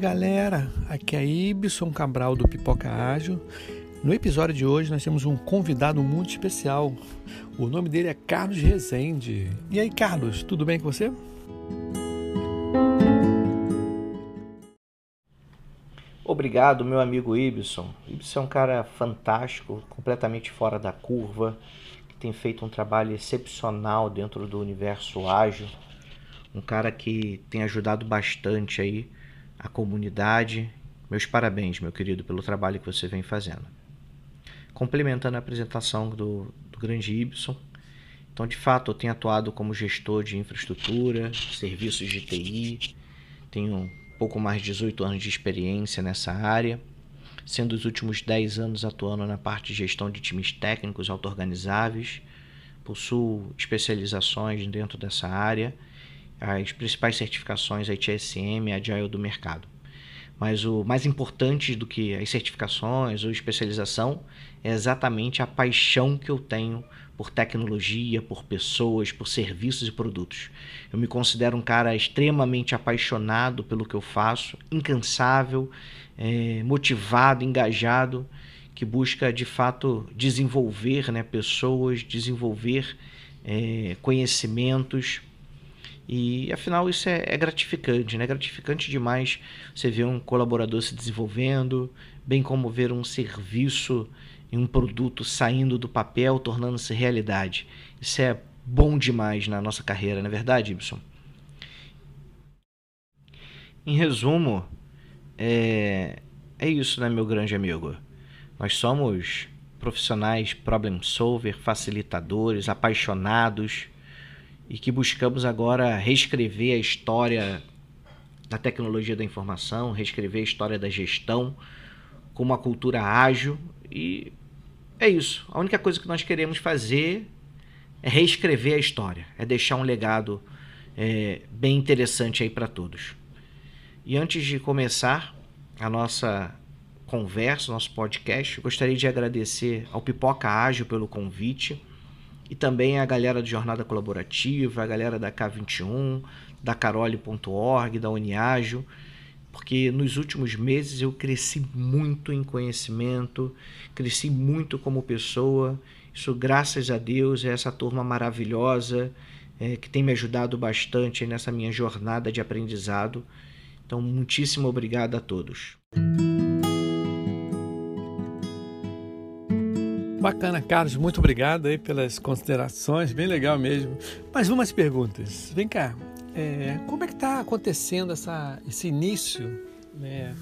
Galera, aqui é Ibson Cabral do Pipoca Ágil. No episódio de hoje nós temos um convidado muito especial. O nome dele é Carlos Rezende. E aí, Carlos, tudo bem com você? Obrigado, meu amigo Ibson. Ibson é um cara fantástico, completamente fora da curva, que tem feito um trabalho excepcional dentro do universo ágil. Um cara que tem ajudado bastante aí a comunidade. Meus parabéns, meu querido, pelo trabalho que você vem fazendo. Complementando a apresentação do, do grande Ibson, então de fato eu tenho atuado como gestor de infraestrutura, serviços de TI, tenho pouco mais de 18 anos de experiência nessa área, sendo os últimos 10 anos atuando na parte de gestão de times técnicos auto-organizáveis, possuo especializações dentro dessa área as principais certificações ITSM e Agile do mercado. Mas o mais importante do que as certificações ou especialização é exatamente a paixão que eu tenho por tecnologia, por pessoas, por serviços e produtos. Eu me considero um cara extremamente apaixonado pelo que eu faço, incansável, é, motivado, engajado, que busca de fato desenvolver né, pessoas, desenvolver é, conhecimentos e afinal isso é, é gratificante, né? É gratificante demais você ver um colaborador se desenvolvendo, bem como ver um serviço e um produto saindo do papel, tornando-se realidade. Isso é bom demais na nossa carreira, não é verdade, Ibson? Em resumo, é, é isso, né, meu grande amigo? Nós somos profissionais problem solver, facilitadores, apaixonados e que buscamos agora reescrever a história da tecnologia da informação, reescrever a história da gestão com uma cultura ágil e é isso. A única coisa que nós queremos fazer é reescrever a história, é deixar um legado é, bem interessante aí para todos. E antes de começar a nossa conversa, nosso podcast, gostaria de agradecer ao Pipoca Ágil pelo convite e também a galera do Jornada Colaborativa, a galera da K21, da Carole.org, da Uniágio, porque nos últimos meses eu cresci muito em conhecimento, cresci muito como pessoa. Isso, graças a Deus, é essa turma maravilhosa é, que tem me ajudado bastante nessa minha jornada de aprendizado. Então, muitíssimo obrigado a todos. Bacana, Carlos, muito obrigado aí pelas considerações, bem legal mesmo. Mais umas perguntas. Vem cá, é, como é que está acontecendo essa, esse início né,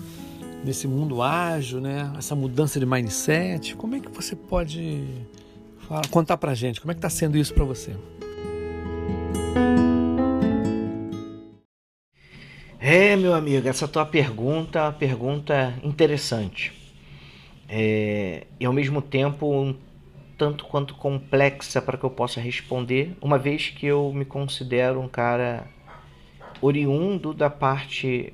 desse mundo ágil, né, essa mudança de mindset? Como é que você pode falar, contar para gente? Como é que está sendo isso para você? É, meu amigo, essa tua pergunta é uma pergunta interessante é, e ao mesmo tempo um tanto quanto complexa para que eu possa responder, uma vez que eu me considero um cara oriundo da parte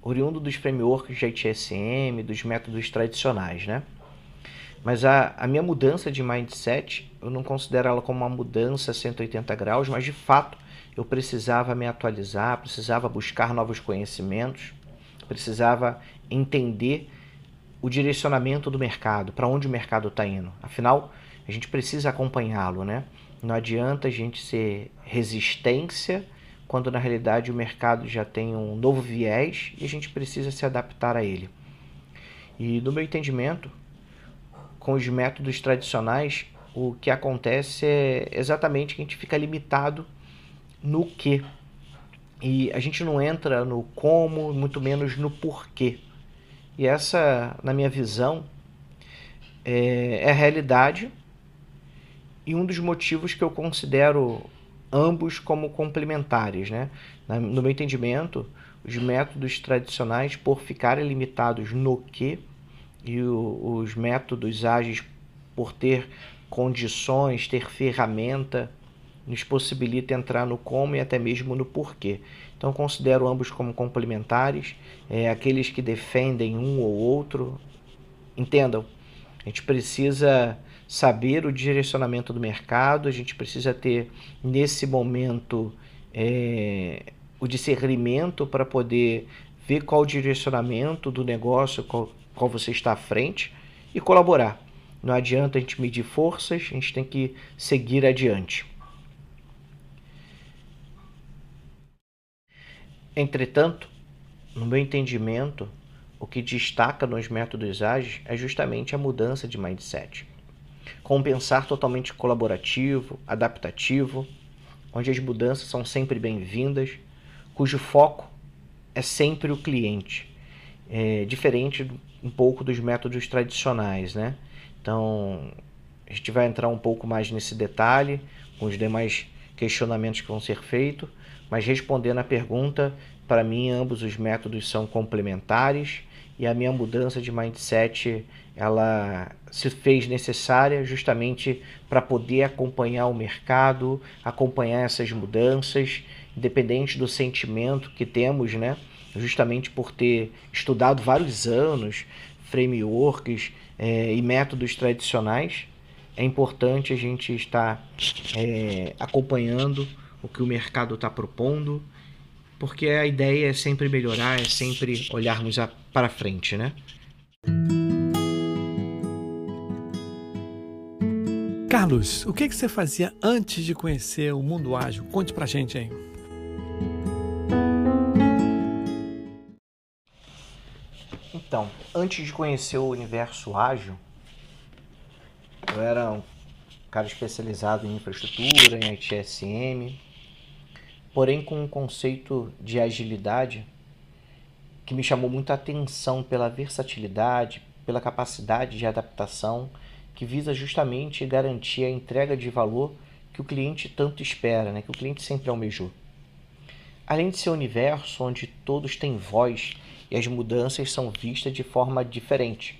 oriundo dos frameworks de ITSM, dos métodos tradicionais, né? Mas a, a minha mudança de mindset, eu não considero ela como uma mudança 180 graus, mas de fato eu precisava me atualizar, precisava buscar novos conhecimentos, precisava entender o direcionamento do mercado, para onde o mercado está indo. Afinal, a gente precisa acompanhá-lo, né? Não adianta a gente ser resistência quando na realidade o mercado já tem um novo viés e a gente precisa se adaptar a ele. E no meu entendimento, com os métodos tradicionais, o que acontece é exatamente que a gente fica limitado no que. E a gente não entra no como, muito menos no porquê. E essa, na minha visão, é, é a realidade e um dos motivos que eu considero ambos como complementares. Né? No meu entendimento, os métodos tradicionais, por ficarem limitados no que, e o, os métodos ágeis, por ter condições, ter ferramenta, nos possibilita entrar no como e até mesmo no porquê. Então considero ambos como complementares, é, aqueles que defendem um ou outro. Entendam, a gente precisa saber o direcionamento do mercado, a gente precisa ter nesse momento é, o discernimento para poder ver qual o direcionamento do negócio, qual, qual você está à frente e colaborar. Não adianta a gente medir forças, a gente tem que seguir adiante. Entretanto, no meu entendimento, o que destaca nos métodos ágeis é justamente a mudança de mindset. Com um pensar totalmente colaborativo, adaptativo, onde as mudanças são sempre bem-vindas, cujo foco é sempre o cliente, é, diferente um pouco dos métodos tradicionais, né? Então, a gente vai entrar um pouco mais nesse detalhe, com os demais questionamentos que vão ser feitos, mas respondendo a pergunta, para mim ambos os métodos são complementares e a minha mudança de mindset ela se fez necessária justamente para poder acompanhar o mercado, acompanhar essas mudanças, independente do sentimento que temos, né? Justamente por ter estudado vários anos frameworks é, e métodos tradicionais, é importante a gente estar é, acompanhando o que o mercado está propondo, porque a ideia é sempre melhorar, é sempre olharmos para frente, né? Carlos, o que, que você fazia antes de conhecer o mundo ágil? Conte pra gente aí. Então, antes de conhecer o universo ágil, eu era um cara especializado em infraestrutura, em ITSM, porém com um conceito de agilidade que me chamou muita atenção pela versatilidade, pela capacidade de adaptação, que visa justamente garantir a entrega de valor que o cliente tanto espera, né? que o cliente sempre almejou. Além de ser um universo onde todos têm voz e as mudanças são vistas de forma diferente.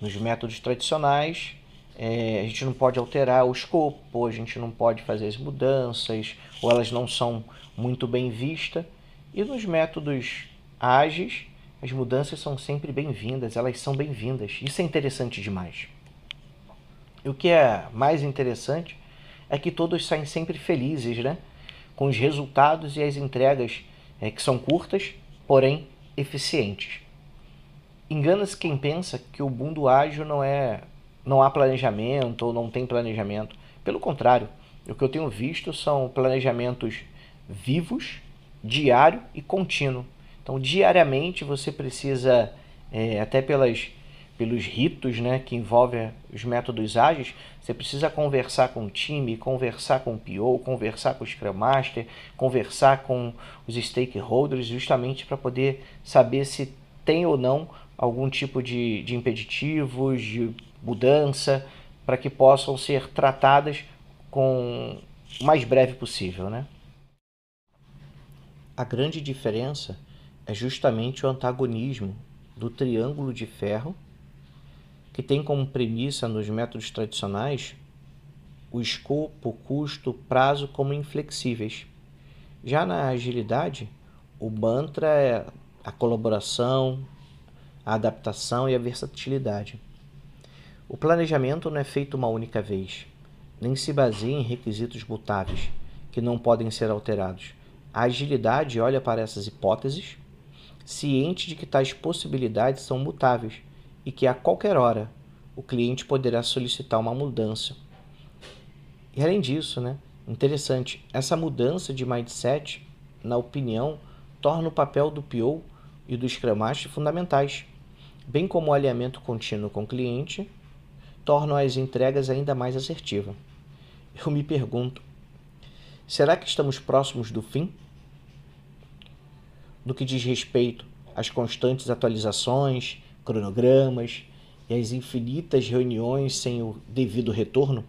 Nos métodos tradicionais, é, a gente não pode alterar o escopo, a gente não pode fazer as mudanças, ou elas não são muito bem vistas. E nos métodos ágeis, as mudanças são sempre bem-vindas, elas são bem-vindas. Isso é interessante demais. E o que é mais interessante é que todos saem sempre felizes, né? Com os resultados e as entregas é, que são curtas, porém eficientes. Engana-se quem pensa que o mundo ágil não é não há planejamento ou não tem planejamento. Pelo contrário, o que eu tenho visto são planejamentos vivos, diário e contínuo. Então, diariamente você precisa, é, até pelas, pelos ritos né, que envolvem os métodos ágeis, você precisa conversar com o time, conversar com o PO, conversar com o Scrum Master, conversar com os stakeholders, justamente para poder saber se tem ou não algum tipo de, de impeditivos, de mudança, para que possam ser tratadas com o mais breve possível. Né? A grande diferença é justamente o antagonismo do triângulo de ferro que tem como premissa nos métodos tradicionais o escopo, custo, prazo como inflexíveis. Já na agilidade, o mantra é a colaboração, a adaptação e a versatilidade. O planejamento não é feito uma única vez, nem se baseia em requisitos mutáveis que não podem ser alterados. A agilidade olha para essas hipóteses, ciente de que tais possibilidades são mutáveis e que a qualquer hora o cliente poderá solicitar uma mudança. E além disso, né, interessante, essa mudança de mindset, na opinião, torna o papel do PO e do Scrum Master fundamentais, bem como o alinhamento contínuo com o cliente, tornam as entregas ainda mais assertivas. Eu me pergunto, será que estamos próximos do fim? No que diz respeito às constantes atualizações, cronogramas e as infinitas reuniões sem o devido retorno?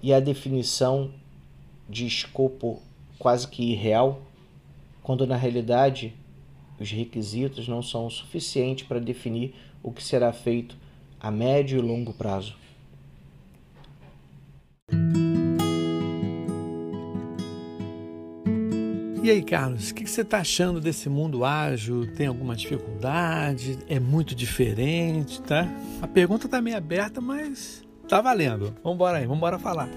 E a definição de escopo quase que irreal, quando na realidade os requisitos não são o suficiente para definir o que será feito a médio e longo prazo. E aí, Carlos, o que você está achando desse mundo ágil? Tem alguma dificuldade? É muito diferente, tá? A pergunta está meio aberta, mas tá valendo. Vamos embora aí, vamos embora falar.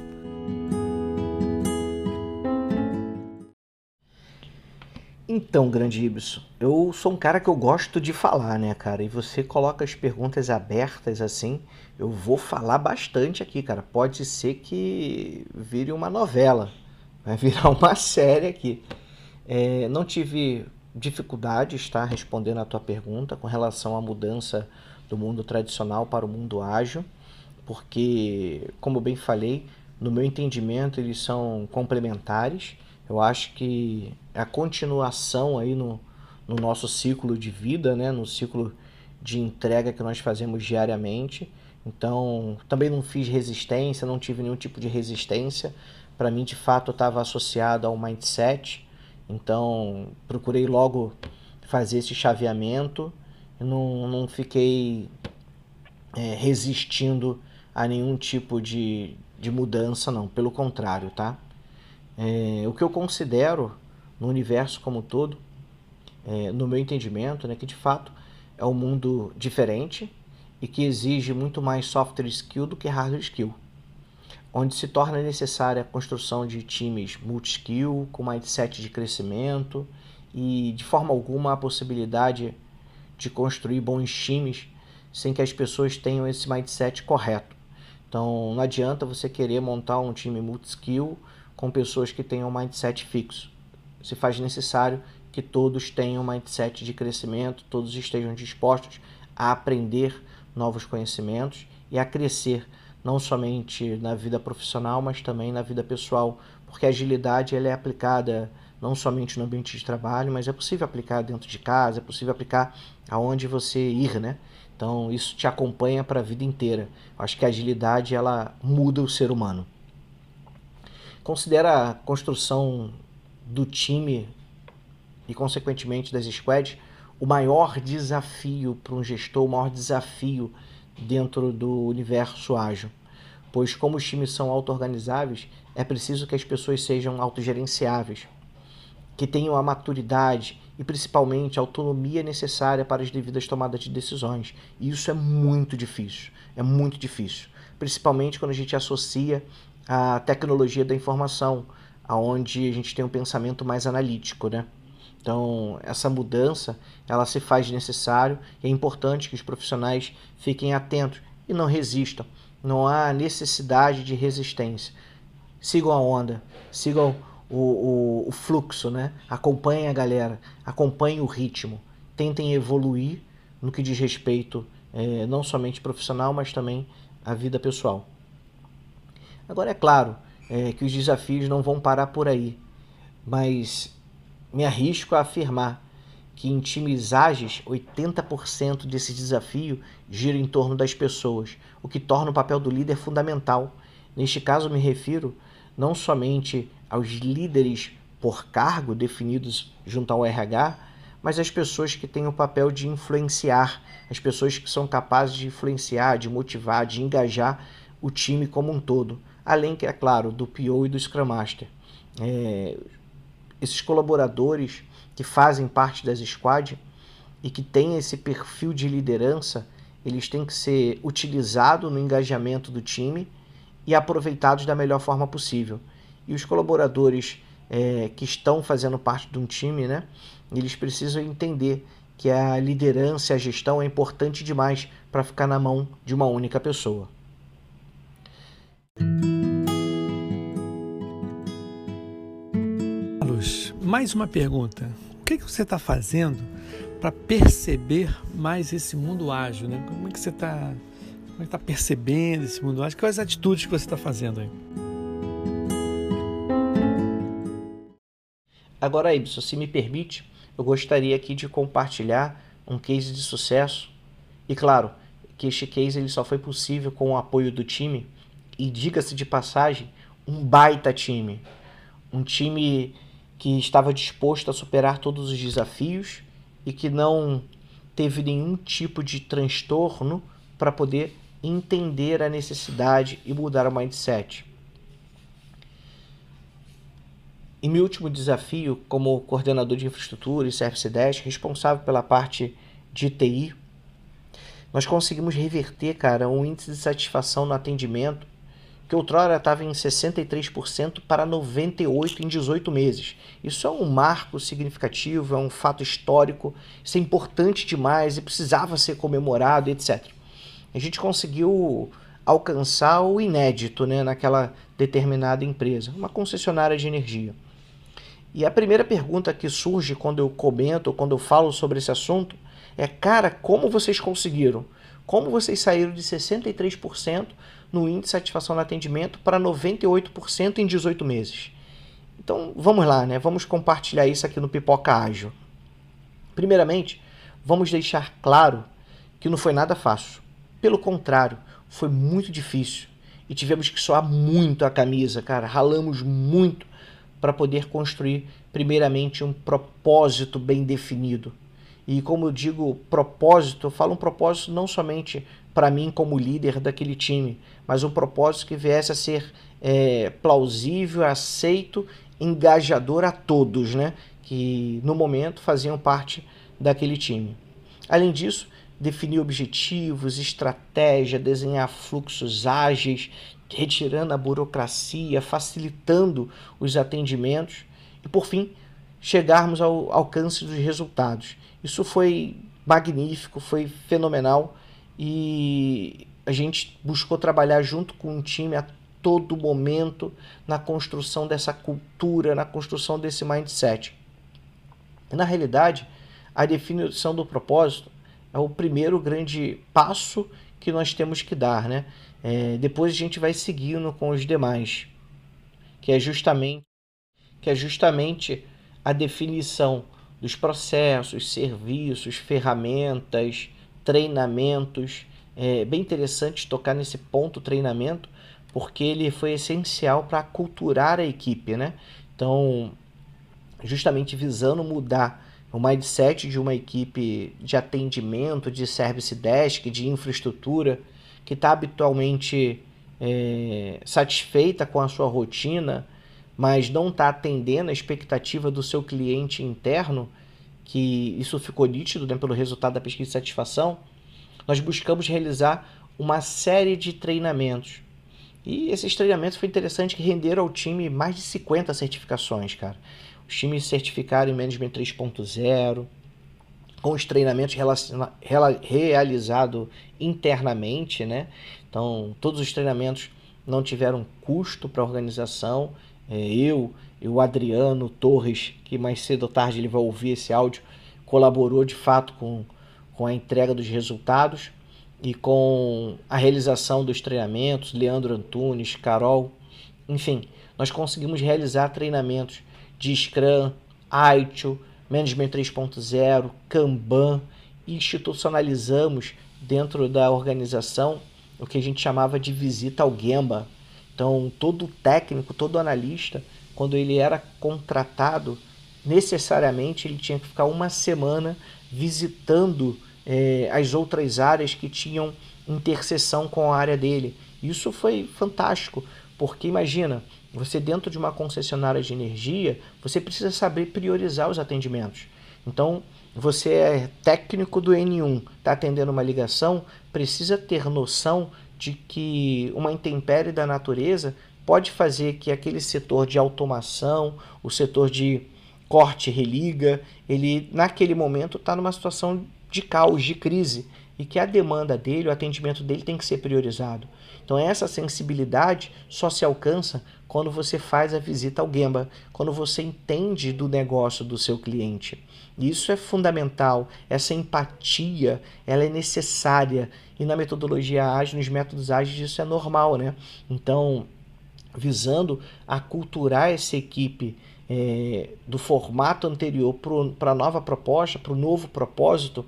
Então, grande Ibson, eu sou um cara que eu gosto de falar, né, cara? E você coloca as perguntas abertas assim, eu vou falar bastante aqui, cara. Pode ser que vire uma novela, vai virar uma série aqui. É, não tive dificuldade de estar respondendo a tua pergunta com relação à mudança do mundo tradicional para o mundo ágil, porque, como bem falei, no meu entendimento eles são complementares eu acho que a continuação aí no, no nosso ciclo de vida, né? no ciclo de entrega que nós fazemos diariamente. Então, também não fiz resistência, não tive nenhum tipo de resistência. Para mim, de fato, estava associado ao mindset. Então, procurei logo fazer esse chaveamento. Não, não fiquei é, resistindo a nenhum tipo de, de mudança, não. Pelo contrário, tá? É, o que eu considero no universo como um todo, é, no meu entendimento, né, que de fato é um mundo diferente e que exige muito mais software skill do que hardware skill, onde se torna necessária a construção de times multi-skill, com mindset de crescimento e de forma alguma a possibilidade de construir bons times sem que as pessoas tenham esse mindset correto. Então não adianta você querer montar um time multi-skill com pessoas que tenham um mindset fixo. Se faz necessário que todos tenham um mindset de crescimento, todos estejam dispostos a aprender novos conhecimentos e a crescer, não somente na vida profissional, mas também na vida pessoal, porque a agilidade ela é aplicada não somente no ambiente de trabalho, mas é possível aplicar dentro de casa, é possível aplicar aonde você ir, né? Então isso te acompanha para a vida inteira. Eu acho que a agilidade ela muda o ser humano. Considera a construção do time e, consequentemente, das squads o maior desafio para um gestor, o maior desafio dentro do universo ágil. Pois, como os times são auto-organizáveis, é preciso que as pessoas sejam autogerenciáveis, que tenham a maturidade e principalmente a autonomia necessária para as devidas tomadas de decisões. E isso é muito difícil, é muito difícil, principalmente quando a gente associa a tecnologia da informação, aonde a gente tem um pensamento mais analítico, né? Então, essa mudança, ela se faz necessário é importante que os profissionais fiquem atentos e não resistam. Não há necessidade de resistência. Sigam a onda, sigam o, o, o fluxo, né? Acompanhem a galera, acompanhem o ritmo. Tentem evoluir no que diz respeito é, não somente profissional, mas também à vida pessoal. Agora, é claro é, que os desafios não vão parar por aí, mas me arrisco a afirmar que em times ágeis, 80% desse desafio gira em torno das pessoas, o que torna o papel do líder fundamental. Neste caso, me refiro não somente aos líderes por cargo definidos junto ao RH, mas às pessoas que têm o papel de influenciar, as pessoas que são capazes de influenciar, de motivar, de engajar o time como um todo além, é claro, do PO e do Scrum Master. É, esses colaboradores que fazem parte das squad e que têm esse perfil de liderança, eles têm que ser utilizados no engajamento do time e aproveitados da melhor forma possível. E os colaboradores é, que estão fazendo parte de um time, né, eles precisam entender que a liderança e a gestão é importante demais para ficar na mão de uma única pessoa. Mais uma pergunta. O que, que você está fazendo para perceber mais esse mundo ágil? Né? Como é que você está é tá percebendo esse mundo ágil? Quais atitudes que você está fazendo aí? Agora, Ibson, se me permite, eu gostaria aqui de compartilhar um case de sucesso. E claro, que este case ele só foi possível com o apoio do time. E diga-se de passagem, um baita time. Um time que estava disposto a superar todos os desafios e que não teve nenhum tipo de transtorno para poder entender a necessidade e mudar o mindset. Em meu último desafio, como coordenador de infraestrutura e Service Desk, responsável pela parte de TI, nós conseguimos reverter, cara, um índice de satisfação no atendimento que outrora estava em 63% para 98% em 18 meses. Isso é um marco significativo, é um fato histórico, isso é importante demais e precisava ser comemorado, etc. A gente conseguiu alcançar o inédito né, naquela determinada empresa, uma concessionária de energia. E a primeira pergunta que surge quando eu comento, quando eu falo sobre esse assunto, é: cara, como vocês conseguiram? Como vocês saíram de 63% no índice de satisfação no atendimento para 98% em 18 meses. Então vamos lá, né? Vamos compartilhar isso aqui no Pipoca Ágil. Primeiramente, vamos deixar claro que não foi nada fácil. Pelo contrário, foi muito difícil e tivemos que soar muito a camisa, cara. Ralamos muito para poder construir, primeiramente, um propósito bem definido. E como eu digo propósito, eu falo um propósito não somente para mim como líder daquele time, mas um propósito que viesse a ser é, plausível, aceito, engajador a todos, né? Que no momento faziam parte daquele time. Além disso, definir objetivos, estratégia, desenhar fluxos ágeis, retirando a burocracia, facilitando os atendimentos e, por fim, chegarmos ao alcance dos resultados. Isso foi magnífico, foi fenomenal e a gente buscou trabalhar junto com o time a todo momento na construção dessa cultura, na construção desse mindset. Na realidade, a definição do propósito é o primeiro grande passo que nós temos que dar, né? É, depois a gente vai seguindo com os demais, que é justamente que é justamente a definição dos processos, serviços, ferramentas, treinamentos. É bem interessante tocar nesse ponto treinamento, porque ele foi essencial para culturar a equipe, né? Então, justamente visando mudar o mindset de uma equipe de atendimento, de service desk, de infraestrutura, que está habitualmente é, satisfeita com a sua rotina, mas não está atendendo a expectativa do seu cliente interno, que isso ficou nítido né, pelo resultado da pesquisa de satisfação, nós buscamos realizar uma série de treinamentos. E esses treinamentos foi interessante que renderam ao time mais de 50 certificações, cara. Os times certificaram em Management 3.0, com os treinamentos realizados internamente, né? Então, todos os treinamentos não tiveram custo para a organização. É, eu e o Adriano Torres, que mais cedo ou tarde ele vai ouvir esse áudio, colaborou de fato com, com a entrega dos resultados e com a realização dos treinamentos, Leandro Antunes, Carol, enfim, nós conseguimos realizar treinamentos de Scrum, ITIL, Management 3.0, Kanban, institucionalizamos dentro da organização o que a gente chamava de visita ao Gemba. Então, todo técnico, todo analista quando ele era contratado, necessariamente ele tinha que ficar uma semana visitando é, as outras áreas que tinham interseção com a área dele. Isso foi fantástico, porque imagina, você dentro de uma concessionária de energia, você precisa saber priorizar os atendimentos. Então, você é técnico do N1, está atendendo uma ligação, precisa ter noção de que uma intempérie da natureza pode fazer que aquele setor de automação, o setor de corte religa, ele naquele momento está numa situação de caos, de crise, e que a demanda dele, o atendimento dele tem que ser priorizado. Então essa sensibilidade só se alcança quando você faz a visita ao Gemba, quando você entende do negócio do seu cliente. Isso é fundamental, essa empatia, ela é necessária e na metodologia ágil, nos métodos ágeis isso é normal, né? Então, visando aculturar essa equipe é, do formato anterior para a nova proposta, para o novo propósito,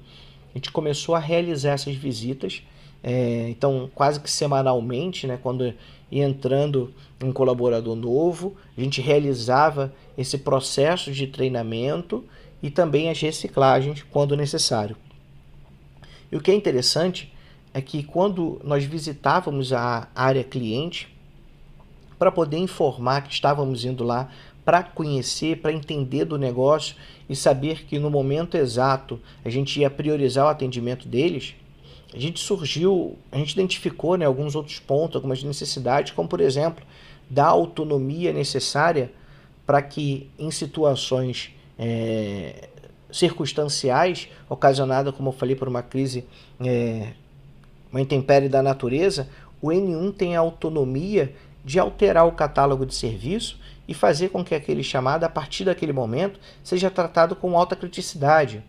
a gente começou a realizar essas visitas. É, então, quase que semanalmente, né, quando ia entrando um colaborador novo, a gente realizava esse processo de treinamento e também as reciclagens quando necessário. E o que é interessante é que quando nós visitávamos a área cliente, para poder informar que estávamos indo lá para conhecer, para entender do negócio e saber que no momento exato a gente ia priorizar o atendimento deles, a gente surgiu, a gente identificou né, alguns outros pontos, algumas necessidades, como por exemplo, da autonomia necessária para que em situações é, circunstanciais, ocasionada, como eu falei, por uma crise, é, uma intempérie da natureza, o N1 tenha autonomia de alterar o catálogo de serviço e fazer com que aquele chamado, a partir daquele momento, seja tratado com alta criticidade.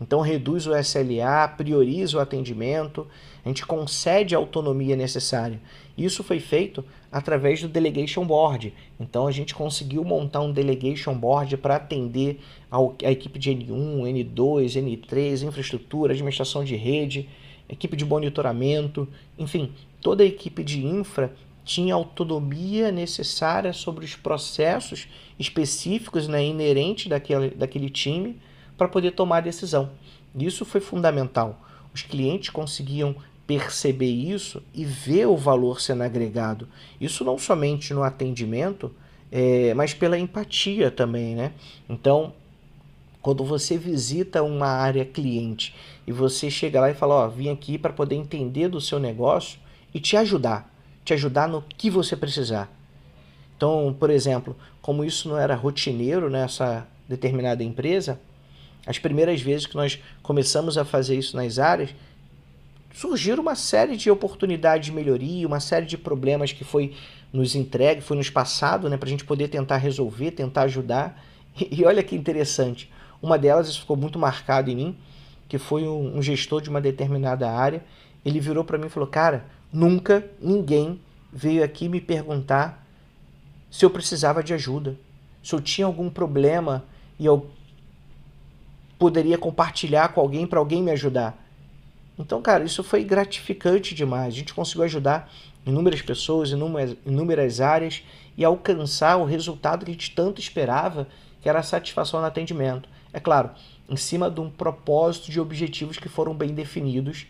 Então reduz o SLA, prioriza o atendimento, a gente concede a autonomia necessária. Isso foi feito através do Delegation Board. Então a gente conseguiu montar um Delegation Board para atender a equipe de N1, N2, N3, infraestrutura, administração de rede, equipe de monitoramento, enfim, toda a equipe de infra tinha autonomia necessária sobre os processos específicos né, inerentes daquele, daquele time para poder tomar a decisão. Isso foi fundamental. Os clientes conseguiam perceber isso e ver o valor sendo agregado. Isso não somente no atendimento, é, mas pela empatia também, né? Então, quando você visita uma área cliente e você chega lá e fala, ó, vim aqui para poder entender do seu negócio e te ajudar, te ajudar no que você precisar. Então, por exemplo, como isso não era rotineiro nessa determinada empresa, as primeiras vezes que nós começamos a fazer isso nas áreas, surgiram uma série de oportunidades de melhoria, uma série de problemas que foi nos entregue, foi nos passado, né, para a gente poder tentar resolver, tentar ajudar. E, olha que interessante, uma delas, isso ficou muito marcado em mim, que foi um, gestor de uma determinada área. Ele virou para mim e falou: Cara, nunca ninguém veio aqui me perguntar se eu precisava de ajuda, se eu tinha algum problema e eu poderia compartilhar com alguém para alguém me ajudar. Então, cara, isso foi gratificante demais. A gente conseguiu ajudar inúmeras pessoas, inúmeras, inúmeras áreas e alcançar o resultado que a gente tanto esperava, que era a satisfação no atendimento. É claro, em cima de um propósito de objetivos que foram bem definidos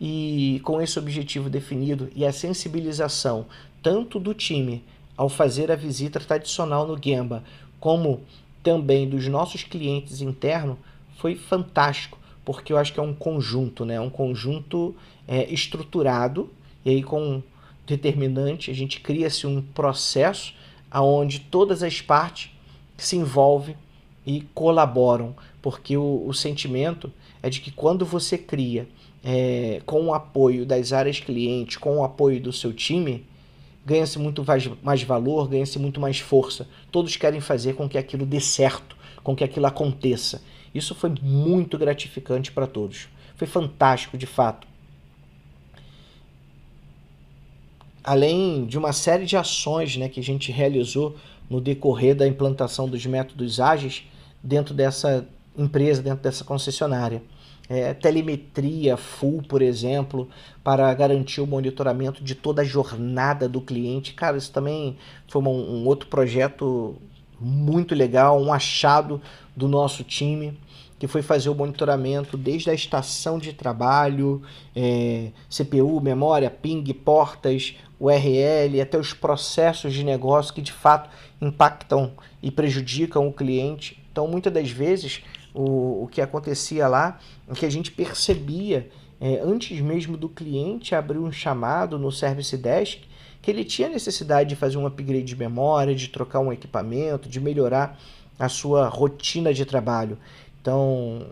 e com esse objetivo definido e a sensibilização tanto do time ao fazer a visita tradicional no Gemba, como também dos nossos clientes internos, foi fantástico, porque eu acho que é um conjunto, né? Um conjunto é, estruturado, e aí com determinante a gente cria-se um processo aonde todas as partes se envolvem e colaboram, porque o, o sentimento é de que quando você cria é, com o apoio das áreas clientes, com o apoio do seu time, ganha-se muito mais, valor, ganha-se muito mais força. Todos querem fazer com que aquilo dê certo, com que aquilo aconteça. Isso foi muito gratificante para todos. Foi fantástico, de fato. Além de uma série de ações né, que a gente realizou no decorrer da implantação dos métodos ágeis dentro dessa empresa, dentro dessa concessionária. É, telemetria full, por exemplo, para garantir o monitoramento de toda a jornada do cliente. Cara, isso também foi um, um outro projeto muito legal, um achado do nosso time que foi fazer o monitoramento desde a estação de trabalho, é, CPU, memória, ping, portas, URL, até os processos de negócio que de fato impactam e prejudicam o cliente. Então, muitas das vezes, o, o que acontecia lá que a gente percebia, é, antes mesmo do cliente abrir um chamado no Service Desk, que ele tinha necessidade de fazer um upgrade de memória, de trocar um equipamento, de melhorar a sua rotina de trabalho. Então,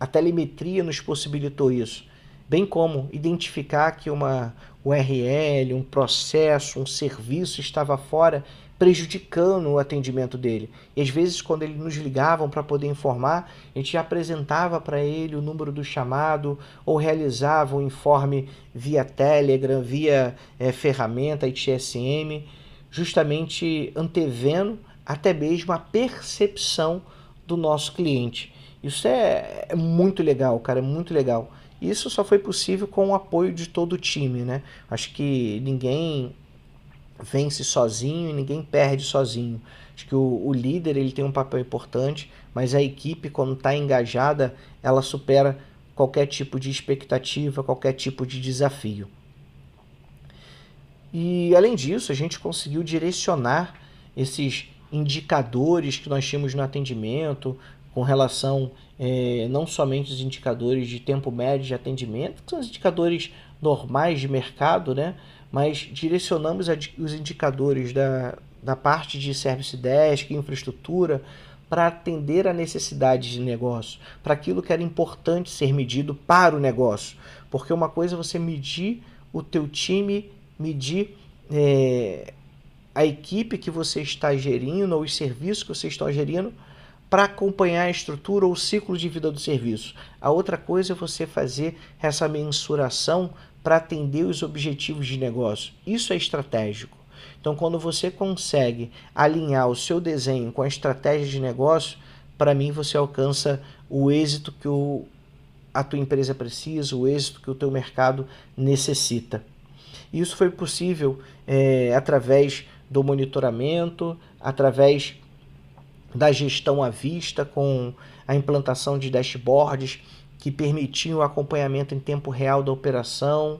a telemetria nos possibilitou isso, bem como identificar que uma URL, um processo, um serviço estava fora, prejudicando o atendimento dele. E às vezes, quando eles nos ligavam para poder informar, a gente apresentava para ele o número do chamado ou realizava o um informe via Telegram, via é, ferramenta ITSM, justamente antevendo até mesmo a percepção do nosso cliente. Isso é, é muito legal, cara, é muito legal. Isso só foi possível com o apoio de todo o time, né? Acho que ninguém vence sozinho e ninguém perde sozinho. Acho que o, o líder ele tem um papel importante, mas a equipe, quando está engajada, ela supera qualquer tipo de expectativa, qualquer tipo de desafio. E além disso, a gente conseguiu direcionar esses indicadores que nós tínhamos no atendimento, com relação é, não somente os indicadores de tempo médio de atendimento, que são os indicadores normais de mercado, né? Mas direcionamos os indicadores da, da parte de Service Desk, infraestrutura, para atender a necessidade de negócio, para aquilo que era importante ser medido para o negócio. Porque uma coisa é você medir o teu time, medir é, a equipe que você está gerindo ou os serviços que você está gerindo para acompanhar a estrutura ou o ciclo de vida do serviço. A outra coisa é você fazer essa mensuração para atender os objetivos de negócio. Isso é estratégico. Então, quando você consegue alinhar o seu desenho com a estratégia de negócio, para mim você alcança o êxito que o, a tua empresa precisa, o êxito que o teu mercado necessita. Isso foi possível é, através do monitoramento, através da gestão à vista, com a implantação de dashboards que permitiam o acompanhamento em tempo real da operação,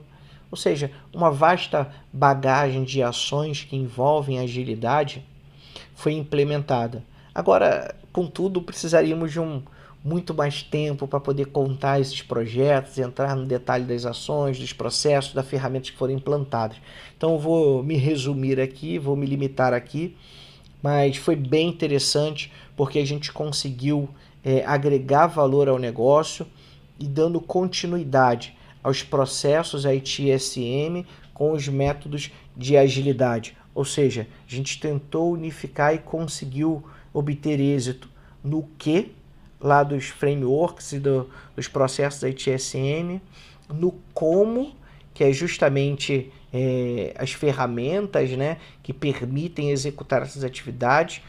ou seja, uma vasta bagagem de ações que envolvem agilidade foi implementada. Agora, contudo, precisaríamos de um muito mais tempo para poder contar esses projetos, entrar no detalhe das ações, dos processos, das ferramentas que foram implantadas. Então, vou me resumir aqui, vou me limitar aqui, mas foi bem interessante porque a gente conseguiu é, agregar valor ao negócio e dando continuidade aos processos ITSM com os métodos de agilidade. Ou seja, a gente tentou unificar e conseguiu obter êxito no que lá dos frameworks e do, dos processos ITSM, no como, que é justamente é, as ferramentas né, que permitem executar essas atividades,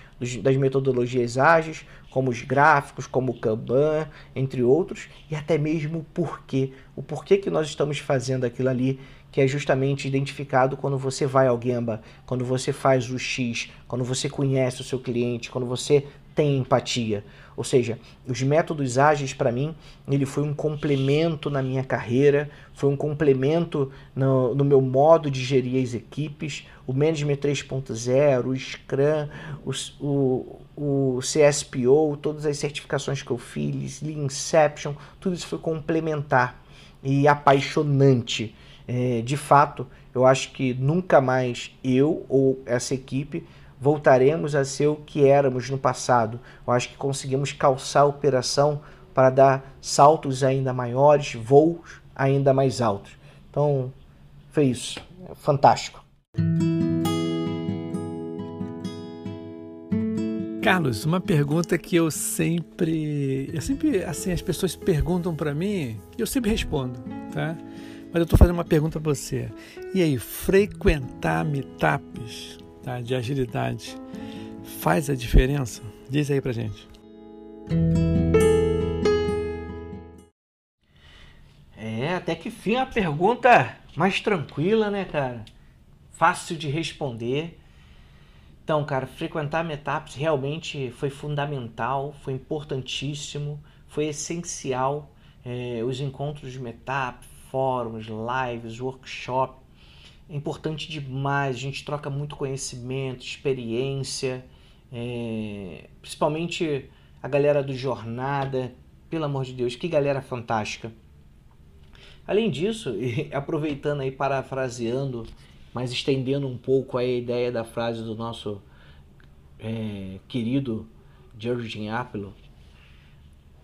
das metodologias ágeis, como os gráficos, como o Kanban, entre outros, e até mesmo o porquê. O porquê que nós estamos fazendo aquilo ali, que é justamente identificado quando você vai ao Gemba, quando você faz o X, quando você conhece o seu cliente, quando você tem empatia. Ou seja, os métodos ágeis para mim, ele foi um complemento na minha carreira, foi um complemento no, no meu modo de gerir as equipes, o Management 3.0, o Scrum, o, o, o CSPO, todas as certificações que eu fiz, Lean Inception, tudo isso foi complementar e apaixonante. É, de fato, eu acho que nunca mais eu ou essa equipe voltaremos a ser o que éramos no passado. Eu acho que conseguimos calçar a operação para dar saltos ainda maiores, voos ainda mais altos. Então, foi isso. Fantástico. Carlos, uma pergunta que eu sempre, eu sempre, assim, as pessoas perguntam para mim, eu sempre respondo, tá? Mas eu estou fazendo uma pergunta para você. E aí, frequentar meetups tá, de agilidade faz a diferença? Diz aí pra gente. É, até que fim a pergunta mais tranquila, né, cara? Fácil de responder. Então, cara, frequentar meetups realmente foi fundamental, foi importantíssimo, foi essencial. É, os encontros de meetup, fóruns, lives, workshop, é importante demais, a gente troca muito conhecimento, experiência, é, principalmente a galera do Jornada, pelo amor de Deus, que galera fantástica. Além disso, aproveitando aí, parafraseando, mas estendendo um pouco a ideia da frase do nosso é, querido George Apple,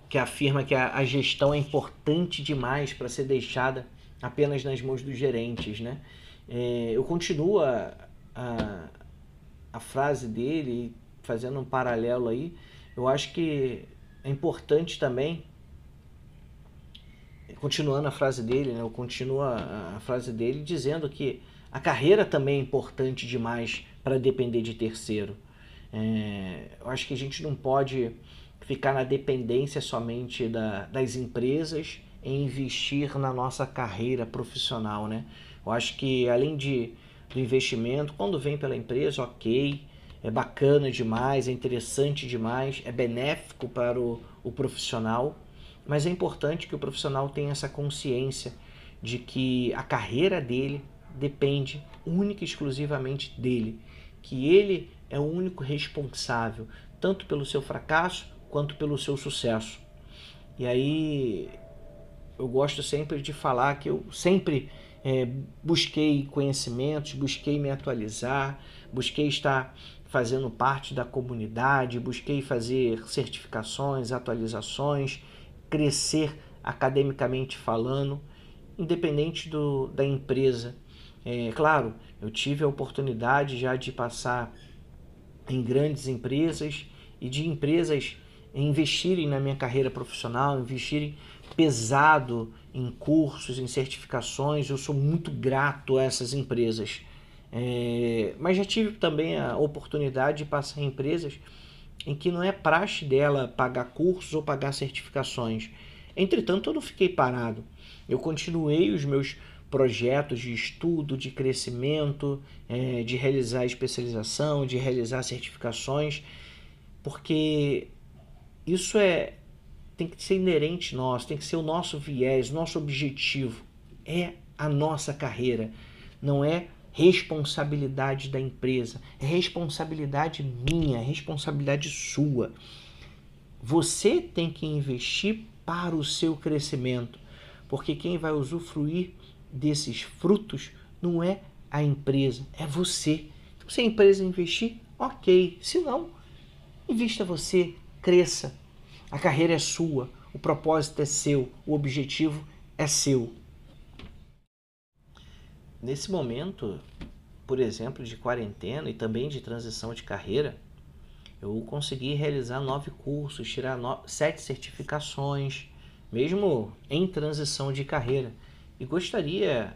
que afirma que a, a gestão é importante demais para ser deixada apenas nas mãos dos gerentes, né? É, eu continuo a, a, a frase dele, fazendo um paralelo aí, eu acho que é importante também, continuando a frase dele, né, eu continuo a, frase dele dizendo que a carreira também é importante demais para depender de terceiro. É, eu acho que a gente não pode ficar na dependência somente da, das empresas em investir na nossa carreira profissional, né? Eu acho que além de, do investimento, quando vem pela empresa, ok, é bacana demais, é interessante demais, é benéfico para o, o profissional, mas é importante que o profissional tenha essa consciência de que a carreira dele depende única e exclusivamente dele, que ele é o único responsável tanto pelo seu fracasso quanto pelo seu sucesso. E aí eu gosto sempre de falar que eu sempre é, busquei conhecimentos, busquei me atualizar, busquei estar fazendo parte da comunidade, busquei fazer certificações, atualizações, crescer academicamente falando, independente do, da empresa. É, claro, eu tive a oportunidade já de passar em grandes empresas e de empresas investirem na minha carreira profissional, investirem pesado em cursos, em certificações. Eu sou muito grato a essas empresas. É, mas já tive também a oportunidade de passar em empresas em que não é praxe dela pagar cursos ou pagar certificações. Entretanto, eu não fiquei parado. Eu continuei os meus projetos de estudo, de crescimento, é, de realizar especialização, de realizar certificações, porque isso é tem que ser inerente nosso, tem que ser o nosso viés, nosso objetivo. É a nossa carreira, não é responsabilidade da empresa, é responsabilidade minha, é responsabilidade sua. Você tem que investir para o seu crescimento, porque quem vai usufruir desses frutos não é a empresa, é você. Então, se a empresa investir, ok. Se não, invista você, cresça. A carreira é sua, o propósito é seu, o objetivo é seu. Nesse momento, por exemplo, de quarentena e também de transição de carreira, eu consegui realizar nove cursos, tirar sete certificações, mesmo em transição de carreira. E gostaria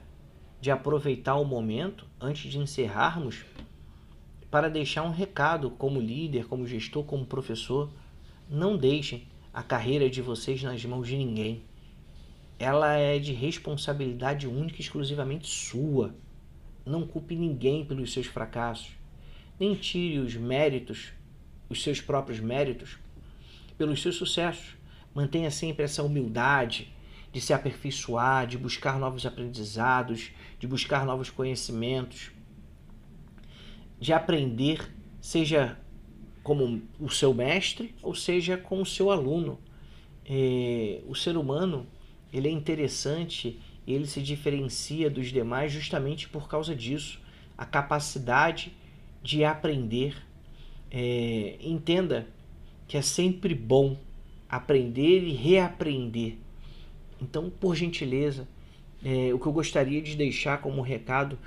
de aproveitar o momento, antes de encerrarmos, para deixar um recado como líder, como gestor, como professor. Não deixem a carreira de vocês nas mãos de ninguém. Ela é de responsabilidade única e exclusivamente sua. Não culpe ninguém pelos seus fracassos. Nem tire os méritos, os seus próprios méritos, pelos seus sucessos. Mantenha sempre essa humildade de se aperfeiçoar, de buscar novos aprendizados, de buscar novos conhecimentos, de aprender, seja como o seu mestre ou seja com o seu aluno. É, o ser humano ele é interessante ele se diferencia dos demais justamente por causa disso, a capacidade de aprender. É, entenda que é sempre bom aprender e reaprender. Então, por gentileza, é, o que eu gostaria de deixar como recado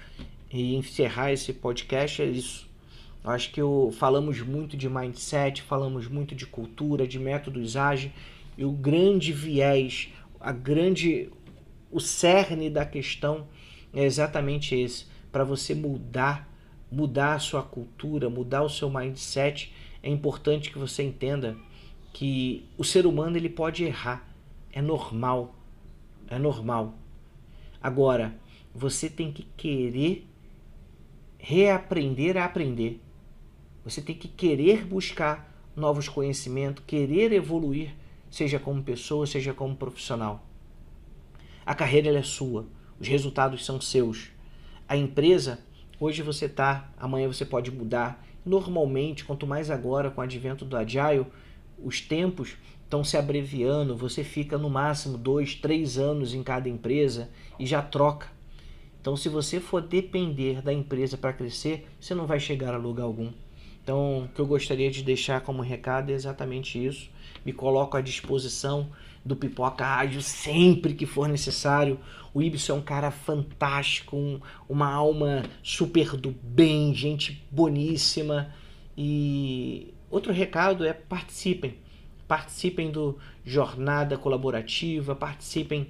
e encerrar esse podcast é isso. Acho que eu, falamos muito de mindset, falamos muito de cultura, de métodos ágeis, e o grande viés, a grande, o cerne da questão é exatamente esse, para você mudar, mudar a sua cultura, mudar o seu mindset, é importante que você entenda que o ser humano ele pode errar, é normal, é normal. Agora, você tem que querer reaprender a aprender. Você tem que querer buscar novos conhecimentos, querer evoluir, seja como pessoa, seja como profissional. A carreira é sua, os resultados são seus. A empresa, hoje você está, amanhã você pode mudar. Normalmente, quanto mais agora com o advento do Agile, os tempos estão se abreviando, você fica no máximo dois, três anos em cada empresa e já troca. Então, se você for depender da empresa para crescer, você não vai chegar a lugar algum. Então, o que eu gostaria de deixar como recado é exatamente isso. Me coloco à disposição do Pipoca Ágil sempre que for necessário. O Ibson é um cara fantástico, um, uma alma super do bem, gente boníssima. E outro recado é participem. Participem do Jornada Colaborativa, participem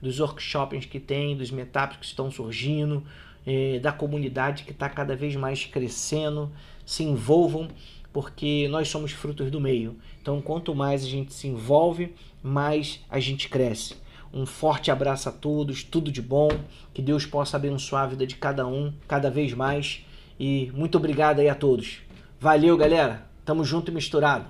dos workshops que tem, dos meetups que estão surgindo, eh, da comunidade que está cada vez mais crescendo. Se envolvam, porque nós somos frutos do meio. Então, quanto mais a gente se envolve, mais a gente cresce. Um forte abraço a todos, tudo de bom, que Deus possa abençoar a vida de cada um cada vez mais. E muito obrigado aí a todos. Valeu, galera. Tamo junto e misturado.